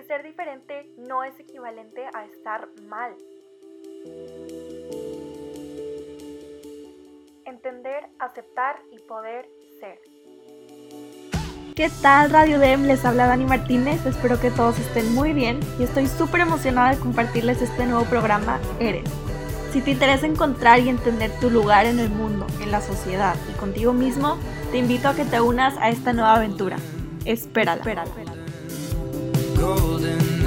que ser diferente no es equivalente a estar mal. Entender, aceptar y poder ser. ¿Qué tal Radio Dem? Les habla Dani Martínez, espero que todos estén muy bien y estoy súper emocionada de compartirles este nuevo programa Eres. Si te interesa encontrar y entender tu lugar en el mundo, en la sociedad y contigo mismo, te invito a que te unas a esta nueva aventura. Espérala. Espérala. golden